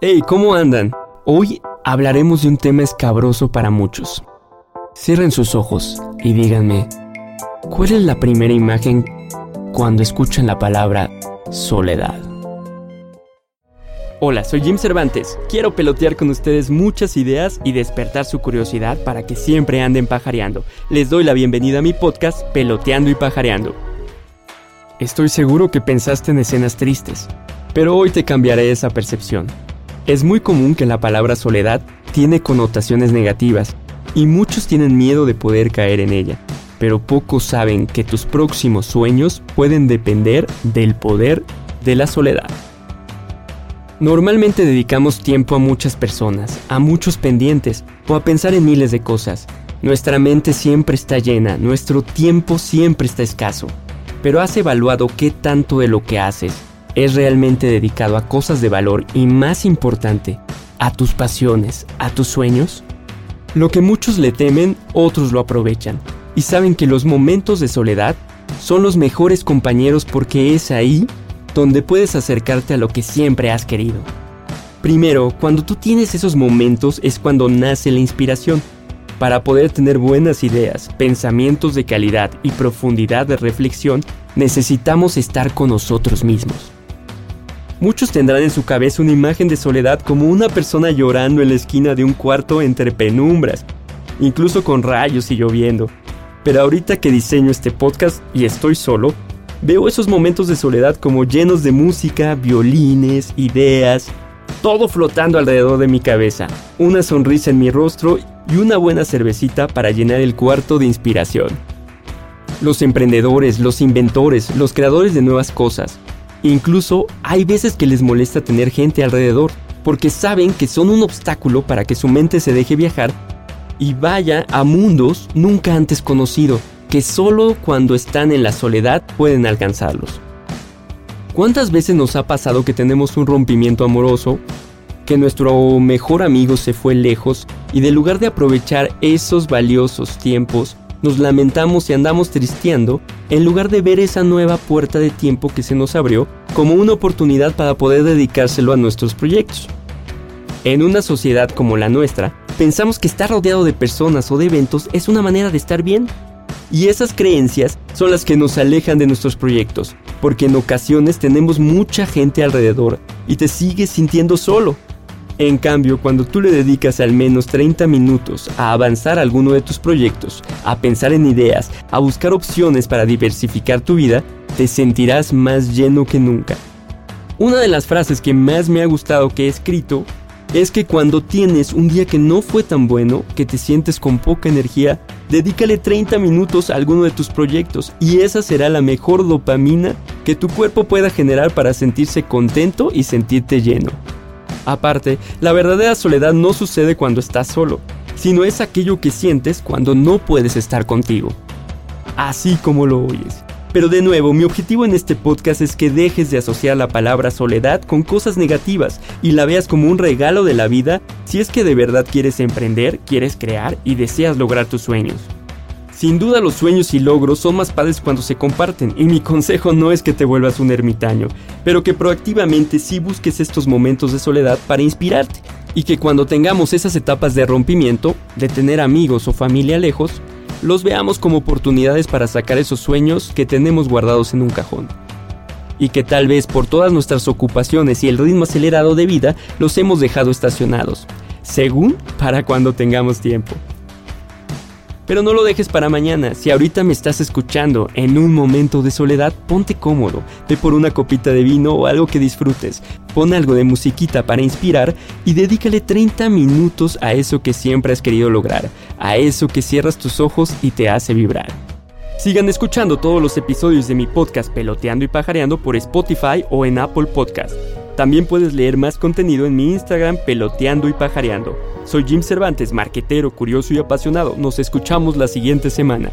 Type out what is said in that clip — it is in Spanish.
Hey, ¿cómo andan? Hoy hablaremos de un tema escabroso para muchos. Cierren sus ojos y díganme, ¿cuál es la primera imagen cuando escuchan la palabra soledad? Hola, soy Jim Cervantes. Quiero pelotear con ustedes muchas ideas y despertar su curiosidad para que siempre anden pajareando. Les doy la bienvenida a mi podcast Peloteando y Pajareando. Estoy seguro que pensaste en escenas tristes, pero hoy te cambiaré esa percepción. Es muy común que la palabra soledad tiene connotaciones negativas y muchos tienen miedo de poder caer en ella, pero pocos saben que tus próximos sueños pueden depender del poder de la soledad. Normalmente dedicamos tiempo a muchas personas, a muchos pendientes o a pensar en miles de cosas. Nuestra mente siempre está llena, nuestro tiempo siempre está escaso. Pero has evaluado qué tanto de lo que haces es realmente dedicado a cosas de valor y más importante, a tus pasiones, a tus sueños? Lo que muchos le temen, otros lo aprovechan y saben que los momentos de soledad son los mejores compañeros porque es ahí donde puedes acercarte a lo que siempre has querido. Primero, cuando tú tienes esos momentos es cuando nace la inspiración. Para poder tener buenas ideas, pensamientos de calidad y profundidad de reflexión, necesitamos estar con nosotros mismos. Muchos tendrán en su cabeza una imagen de soledad como una persona llorando en la esquina de un cuarto entre penumbras, incluso con rayos y lloviendo. Pero ahorita que diseño este podcast y estoy solo, veo esos momentos de soledad como llenos de música, violines, ideas, todo flotando alrededor de mi cabeza, una sonrisa en mi rostro y una buena cervecita para llenar el cuarto de inspiración. Los emprendedores, los inventores, los creadores de nuevas cosas, Incluso hay veces que les molesta tener gente alrededor, porque saben que son un obstáculo para que su mente se deje viajar y vaya a mundos nunca antes conocidos, que solo cuando están en la soledad pueden alcanzarlos. ¿Cuántas veces nos ha pasado que tenemos un rompimiento amoroso, que nuestro mejor amigo se fue lejos y de lugar de aprovechar esos valiosos tiempos, nos lamentamos y andamos tristeando en lugar de ver esa nueva puerta de tiempo que se nos abrió como una oportunidad para poder dedicárselo a nuestros proyectos. En una sociedad como la nuestra, pensamos que estar rodeado de personas o de eventos es una manera de estar bien. Y esas creencias son las que nos alejan de nuestros proyectos, porque en ocasiones tenemos mucha gente alrededor y te sigues sintiendo solo. En cambio, cuando tú le dedicas al menos 30 minutos a avanzar alguno de tus proyectos, a pensar en ideas, a buscar opciones para diversificar tu vida, te sentirás más lleno que nunca. Una de las frases que más me ha gustado que he escrito es que cuando tienes un día que no fue tan bueno, que te sientes con poca energía, dedícale 30 minutos a alguno de tus proyectos y esa será la mejor dopamina que tu cuerpo pueda generar para sentirse contento y sentirte lleno. Aparte, la verdadera soledad no sucede cuando estás solo, sino es aquello que sientes cuando no puedes estar contigo. Así como lo oyes. Pero de nuevo, mi objetivo en este podcast es que dejes de asociar la palabra soledad con cosas negativas y la veas como un regalo de la vida si es que de verdad quieres emprender, quieres crear y deseas lograr tus sueños. Sin duda los sueños y logros son más padres cuando se comparten y mi consejo no es que te vuelvas un ermitaño, pero que proactivamente sí busques estos momentos de soledad para inspirarte y que cuando tengamos esas etapas de rompimiento, de tener amigos o familia lejos, los veamos como oportunidades para sacar esos sueños que tenemos guardados en un cajón. Y que tal vez por todas nuestras ocupaciones y el ritmo acelerado de vida los hemos dejado estacionados, según para cuando tengamos tiempo. Pero no lo dejes para mañana. Si ahorita me estás escuchando en un momento de soledad, ponte cómodo, ve por una copita de vino o algo que disfrutes. Pon algo de musiquita para inspirar y dedícale 30 minutos a eso que siempre has querido lograr, a eso que cierras tus ojos y te hace vibrar. Sigan escuchando todos los episodios de mi podcast Peloteando y Pajareando por Spotify o en Apple Podcast. También puedes leer más contenido en mi Instagram Peloteando y Pajareando. Soy Jim Cervantes, marquetero, curioso y apasionado. Nos escuchamos la siguiente semana.